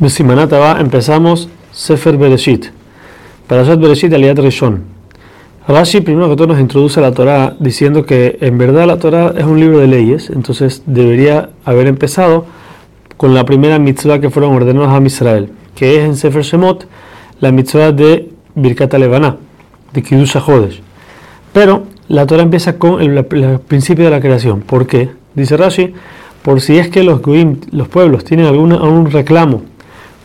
Besimanata va, empezamos Sefer Bereshit. Parashat Bereshit Aliat Rishon. Rashi primero que todo nos introduce a la Torah diciendo que en verdad la Torah es un libro de leyes, entonces debería haber empezado con la primera mitzvah que fueron ordenadas a Israel, que es en Sefer Shemot la mitzvah de Birkat Levaná, de Kiddush HaJodesh. Pero la Torah empieza con el, el, principio de la creación. ¿Por qué? Dice Rashi, por si es que los, los pueblos tienen alguna, algún reclamo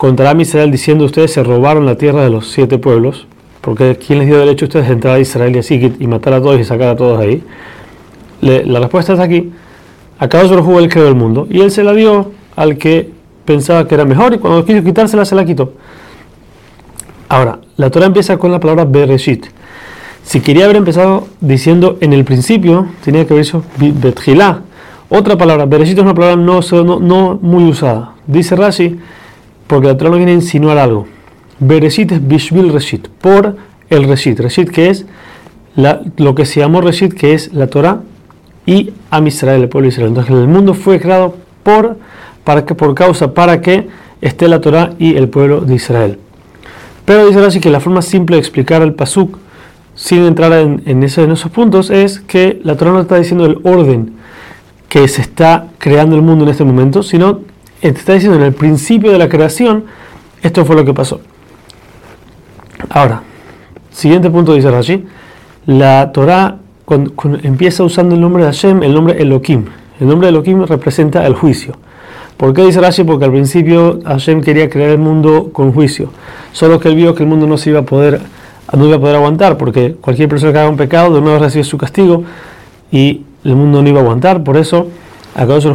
contra Israel diciendo ustedes se robaron la tierra de los siete pueblos, porque ¿quién les dio derecho a ustedes de entrar a Israel y así y matar a todos y sacar a todos ahí? La respuesta está aquí. Acá él creó el mundo y él se la dio al que pensaba que era mejor y cuando quiso quitársela se la quitó. Ahora, la Torah empieza con la palabra Bereshit. Si quería haber empezado diciendo en el principio, tenía que haber dicho Betjilá. Otra palabra, Bereshit es una palabra no, no, no muy usada. Dice Rashi, porque la Torah no viene a insinuar algo. Bereshit es Bishvil Reshit, por el Reshit. Reshit que es la, lo que se llamó Reshit, que es la Torah y Am Israel, el pueblo de Israel. Entonces el mundo fue creado por, para que, por causa, para que esté la Torah y el pueblo de Israel. Pero dice así que la forma simple de explicar el Pasuk, sin entrar en esos puntos, es que la Torah no está diciendo el orden que se está creando el mundo en este momento, sino está diciendo en el principio de la creación, esto fue lo que pasó. Ahora, siguiente punto dice Rashi, la Torah empieza usando el nombre de Hashem, el nombre Elohim. El nombre Elohim representa el juicio. ¿Por qué dice Rashi? Porque al principio Hashem quería crear el mundo con juicio. Solo que él vio que el mundo no se iba a poder, no iba a poder aguantar, porque cualquier persona que haga un pecado de nuevo recibe su castigo y el mundo no iba a aguantar. Por eso, Akadosh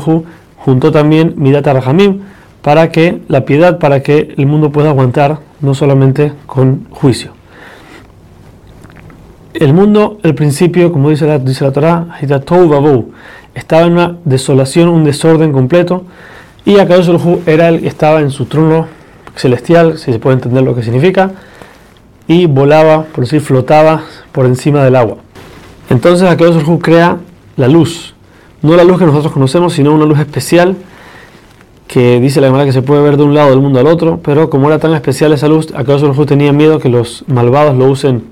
juntó también Midat Rahamim para que la piedad, para que el mundo pueda aguantar, no solamente con juicio. El mundo, el principio, como dice la, dice la Torah, estaba en una desolación, un desorden completo, y Akadosh era el que estaba en su trono celestial, si se puede entender lo que significa, y volaba, por decir, flotaba por encima del agua. Entonces Akadosh crea la luz, no la luz que nosotros conocemos, sino una luz especial que dice la manera que se puede ver de un lado del mundo al otro, pero como era tan especial esa luz, acaso Jesús tenía miedo que los malvados lo usen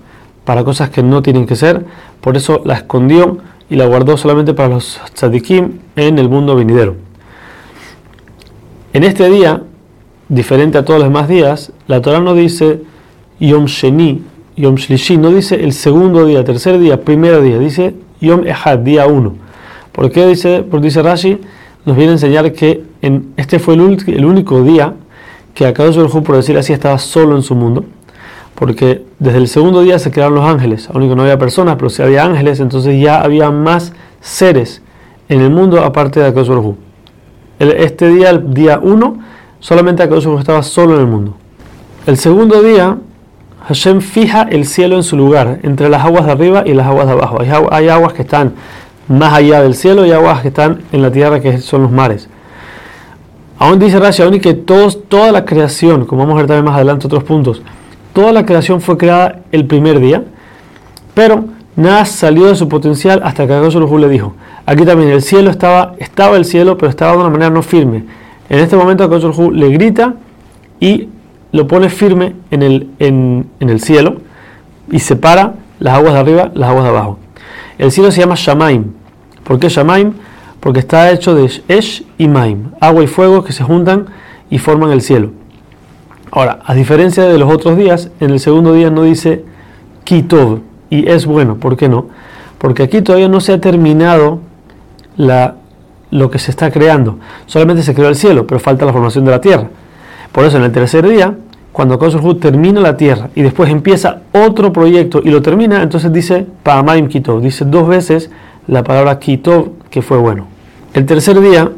para cosas que no tienen que ser, por eso la escondió y la guardó solamente para los tzadikim en el mundo venidero. En este día, diferente a todos los demás días, la Torah no dice Yom Sheni, Yom Shlishi, no dice el segundo día, tercer día, primer día, dice Yom Ehad, día uno. ¿Por qué dice, porque dice Rashi? Nos viene a enseñar que en, este fue el, el único día que Akadosh Baruj por decir así, estaba solo en su mundo. Porque desde el segundo día se crearon los ángeles. Aunque no había personas, pero si había ángeles, entonces ya había más seres en el mundo aparte de Akadosh Baruj Este día, el día 1, solamente Akadosh Baruj estaba solo en el mundo. El segundo día, Hashem fija el cielo en su lugar, entre las aguas de arriba y las aguas de abajo. Hay aguas que están más allá del cielo y aguas que están en la tierra, que son los mares. Aún dice Rashi, que todos, toda la creación, como vamos a ver también más adelante otros puntos, toda la creación fue creada el primer día, pero nada salió de su potencial hasta que Akadosh le dijo. Aquí también el cielo estaba, estaba el cielo, pero estaba de una manera no firme. En este momento Akadosh le grita y lo pone firme en el, en, en el cielo y separa las aguas de arriba, las aguas de abajo. El cielo se llama Shamaim. ¿Por qué Shamaim? Porque está hecho de Esh y Maim, agua y fuego que se juntan y forman el cielo. Ahora, a diferencia de los otros días, en el segundo día no dice Kitov y es bueno. ¿Por qué no? Porque aquí todavía no se ha terminado lo que se está creando. Solamente se creó el cielo, pero falta la formación de la tierra. Por eso en el tercer día cuando Kosovo termina la tierra y después empieza otro proyecto y lo termina, entonces dice Pa'amaim Kitov, dice dos veces la palabra Kitov, que fue bueno. El tercer día,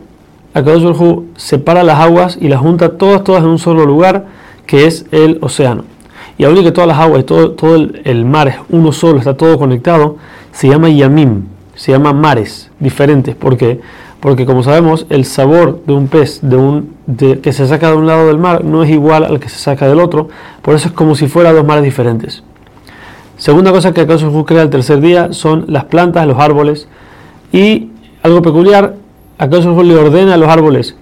Akadosh separa las aguas y las junta todas, todas en un solo lugar, que es el océano. Y aún que todas las aguas y todo, todo el, el, mar es uno solo, está todo conectado, se llama Yamim, se llama mares diferentes. ¿Por qué? Porque como sabemos el sabor de un pez de un, que se saca de un lado del mar no es igual al que se saca del otro, por eso es como si fueran dos mares diferentes. Segunda cosa que acaso crea el tercer día son las plantas, los árboles y algo peculiar, acaso le ordena a los árboles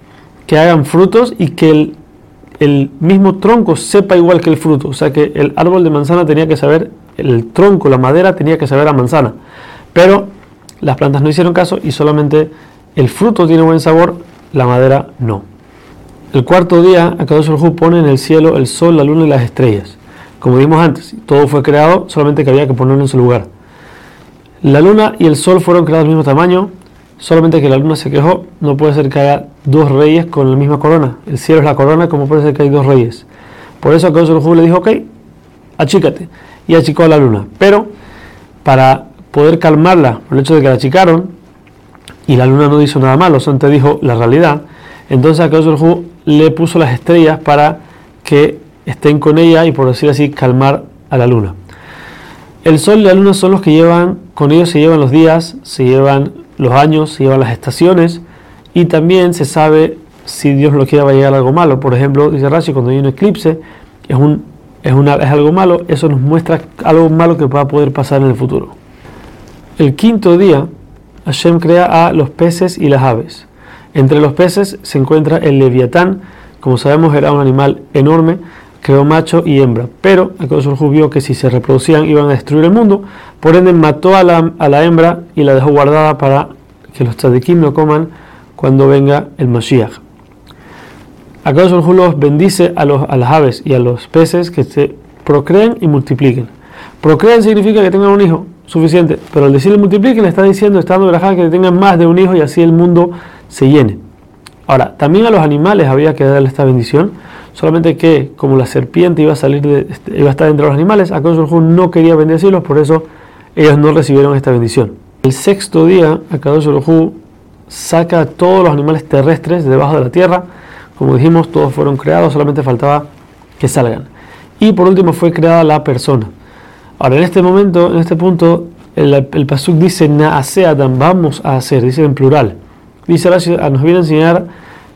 que hagan frutos y que el mismo tronco sepa igual que el fruto. O sea que el árbol de manzana tenía que saber, el tronco, la madera tenía que saber a manzana. Pero las plantas no hicieron caso y solamente el fruto tiene buen sabor, la madera no. El cuarto día, Akadosh Hu pone en el cielo el sol, la luna y las estrellas. Como vimos antes, todo fue creado, solamente que había que ponerlo en su lugar. La luna y el sol fueron creados del mismo tamaño, solamente que la luna se quejó, no puede ser que haya dos reyes con la misma corona. El cielo es la corona, como puede ser que hay dos reyes. Por eso Akadosh Hu le dijo, ok, achícate. Y achicó a la luna. Pero para poder calmarla el hecho de que la achicaron y la luna no hizo nada malo, solamente dijo la realidad, entonces Akadosh le puso las estrellas para que estén con ella y por decir así calmar a la luna. El sol y la luna son los que llevan, con ellos se llevan los días, se llevan los años, se llevan las estaciones y también se sabe si Dios lo quiere va a llegar algo malo. Por ejemplo, dice Rashi, cuando hay un eclipse, es, un, es, una, es algo malo, eso nos muestra algo malo que va a poder pasar en el futuro. El quinto día, Hashem crea a los peces y las aves. Entre los peces se encuentra el leviatán, como sabemos era un animal enorme, creó macho y hembra, pero Akadosh vio que si se reproducían iban a destruir el mundo, por ende mató a la, a la hembra y la dejó guardada para que los tzadikim lo coman cuando venga el Mashiach. Akadosh los bendice a, los, a las aves y a los peces que se procreen y multipliquen. Procreen significa que tengan un hijo, suficiente. Pero al decirle multiplique, le está diciendo, está dando que tengan más de un hijo y así el mundo se llene. Ahora, también a los animales había que darle esta bendición, solamente que como la serpiente iba a salir de, este, iba a estar entre los animales, Akadosh no quería bendecirlos, por eso ellos no recibieron esta bendición. El sexto día, Akadosh saca a todos los animales terrestres debajo de la tierra, como dijimos, todos fueron creados, solamente faltaba que salgan. Y por último fue creada la persona. Ahora, en este momento, en este punto, el, el Pasuk dice Naase Adam, vamos a hacer, dice en plural. Dice nos viene a enseñar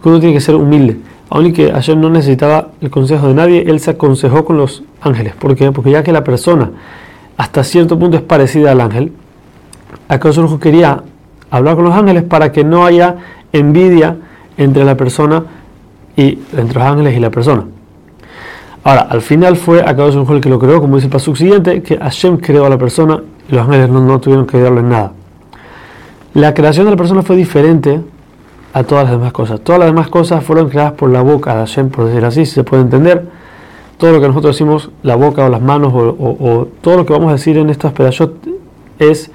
que uno tiene que ser humilde. Aunque que ayer no necesitaba el consejo de nadie, él se aconsejó con los ángeles. ¿Por qué? Porque ya que la persona hasta cierto punto es parecida al ángel, acaso quería hablar con los ángeles para que no haya envidia entre la persona y entre los ángeles y la persona. Ahora, al final fue Akadosh el que lo creó, como dice el paso siguiente, que Hashem creó a la persona y los ángeles no, tuvieron que ayudarlo en nada. La creación de la persona fue diferente a todas las demás cosas. Todas las demás cosas fueron creadas por la boca de Hashem, por decir así, si se puede entender. Todo lo que nosotros decimos, la boca o las manos o, todo lo que vamos a decir en estos pedazos es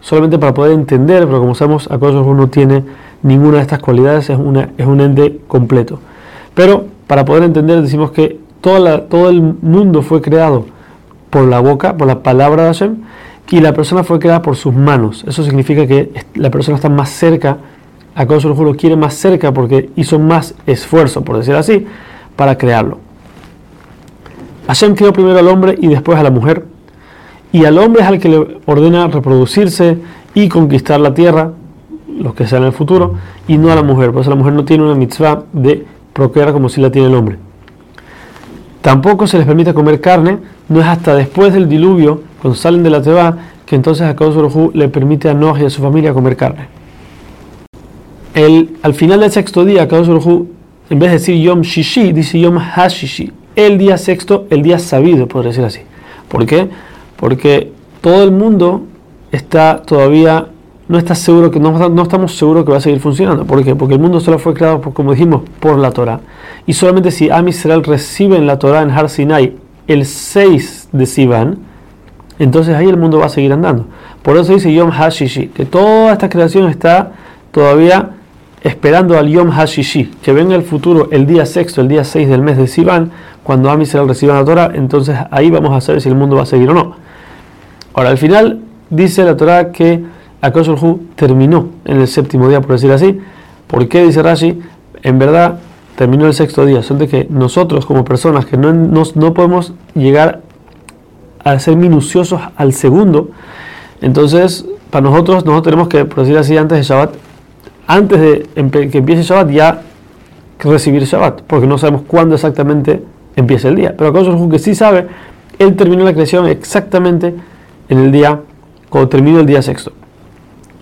solamente para poder entender, pero como sabemos, Akadosh no tiene ninguna de estas cualidades, es, una, es un ente completo. Pero para poder entender decimos que todo el mundo fue creado por la boca, por la palabra de Hashem, y la persona fue creada por sus manos. Eso significa que la persona está más cerca, a lo quiere más cerca porque hizo más esfuerzo, por decir así, para crearlo. Hashem creó primero al hombre y después a la mujer. Y al hombre es al que le ordena reproducirse y conquistar la tierra, los que sean en el futuro, y no a la mujer. Por eso la mujer no tiene una mitzvah de procrear como si la tiene el hombre. Tampoco se les permite comer carne, no es hasta después del diluvio, cuando salen de la Teba, que entonces a Kadosh le permite a Noah y a su familia comer carne. El, al final del sexto día, Kadosh en vez de decir Yom Shishi, dice Yom Hashishi, el día sexto, el día sabido, podría decir así. ¿Por qué? Porque todo el mundo está todavía no está seguro que no, no, estamos seguros que va a seguir funcionando. ¿Por qué? Porque el mundo solo fue creado, por, como dijimos, por la Torah. Y solamente si Am Israel reciben la Torah en Har Sinai el 6 de Sivan, entonces ahí el mundo va a seguir andando. Por eso dice Yom Hashishi, que toda esta creación está todavía esperando al Yom Hashishi, que venga el futuro, el día sexto, el día 6 del mes de Sivan, cuando Am Israel reciba la Torah, entonces ahí vamos a saber si el mundo va a seguir o no. Ahora, al final dice la Torah que Akosh terminó en el séptimo día, por decir así. ¿Por qué? Dice Rashi, en verdad terminó el sexto día. Son de que nosotros como personas que no, no podemos llegar a ser minuciosos al segundo, entonces para nosotros, nosotros tenemos que, por decir así, antes de Shabbat, antes de que empiece Shabbat, ya recibir Shabbat, porque no sabemos cuándo exactamente empieza el día. Pero Akosh que sí sabe, él terminó la creación exactamente en el día, cuando terminó el día sexto.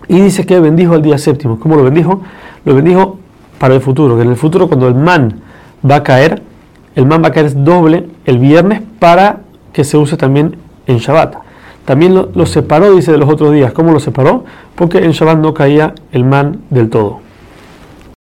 Y dice que bendijo al día séptimo. ¿Cómo lo bendijo? Lo bendijo para el futuro, que en el futuro cuando el man va a caer, el man va a caer doble el viernes para que se use también en Shabbat. También lo, lo separó, dice, de los otros días. ¿Cómo lo separó? Porque en Shabbat no caía el man del todo.